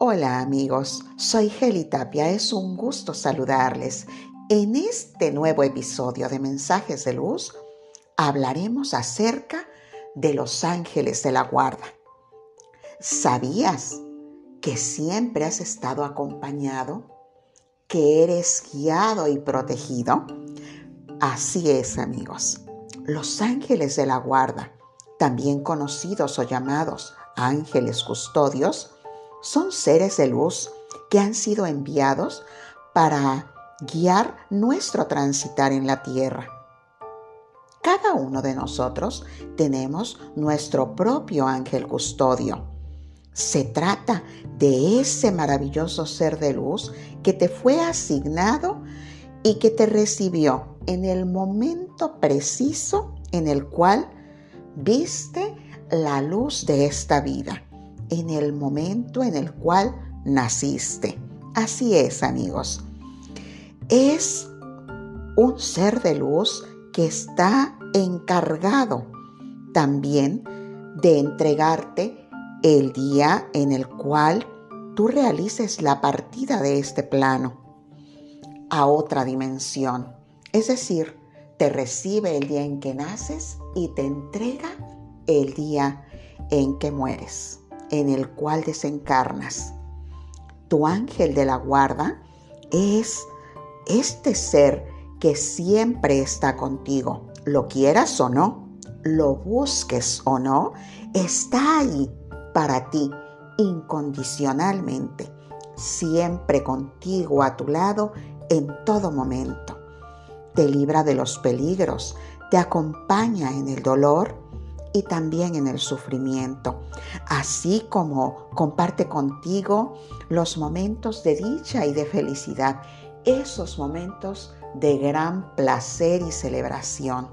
Hola amigos, soy Geli Tapia, es un gusto saludarles. En este nuevo episodio de Mensajes de Luz hablaremos acerca de los ángeles de la guarda. ¿Sabías que siempre has estado acompañado? ¿Que eres guiado y protegido? Así es amigos. Los ángeles de la guarda, también conocidos o llamados ángeles custodios, son seres de luz que han sido enviados para guiar nuestro transitar en la tierra. Cada uno de nosotros tenemos nuestro propio ángel custodio. Se trata de ese maravilloso ser de luz que te fue asignado y que te recibió en el momento preciso en el cual viste la luz de esta vida en el momento en el cual naciste. Así es, amigos. Es un ser de luz que está encargado también de entregarte el día en el cual tú realices la partida de este plano a otra dimensión. Es decir, te recibe el día en que naces y te entrega el día en que mueres en el cual desencarnas. Tu ángel de la guarda es este ser que siempre está contigo, lo quieras o no, lo busques o no, está ahí para ti incondicionalmente, siempre contigo a tu lado en todo momento. Te libra de los peligros, te acompaña en el dolor, y también en el sufrimiento, así como comparte contigo los momentos de dicha y de felicidad, esos momentos de gran placer y celebración.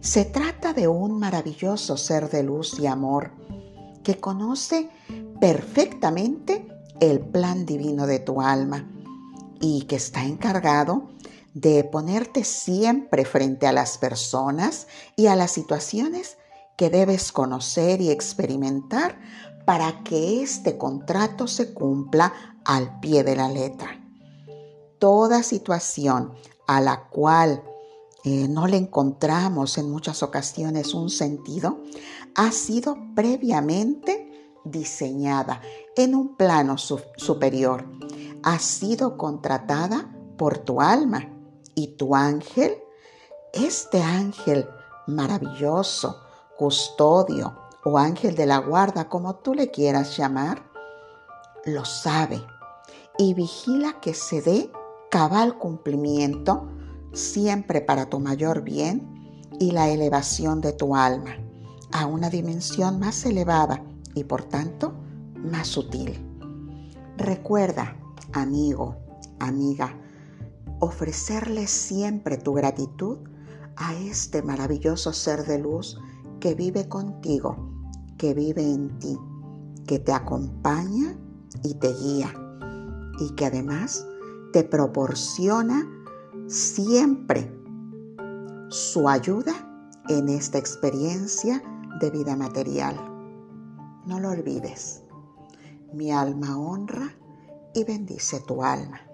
Se trata de un maravilloso ser de luz y amor que conoce perfectamente el plan divino de tu alma y que está encargado de ponerte siempre frente a las personas y a las situaciones que debes conocer y experimentar para que este contrato se cumpla al pie de la letra. Toda situación a la cual eh, no le encontramos en muchas ocasiones un sentido, ha sido previamente diseñada en un plano superior. Ha sido contratada por tu alma y tu ángel, este ángel maravilloso, custodio o ángel de la guarda, como tú le quieras llamar, lo sabe y vigila que se dé cabal cumplimiento siempre para tu mayor bien y la elevación de tu alma a una dimensión más elevada y por tanto más sutil. Recuerda, amigo, amiga, ofrecerle siempre tu gratitud a este maravilloso ser de luz que vive contigo, que vive en ti, que te acompaña y te guía y que además te proporciona siempre su ayuda en esta experiencia de vida material. No lo olvides. Mi alma honra y bendice tu alma.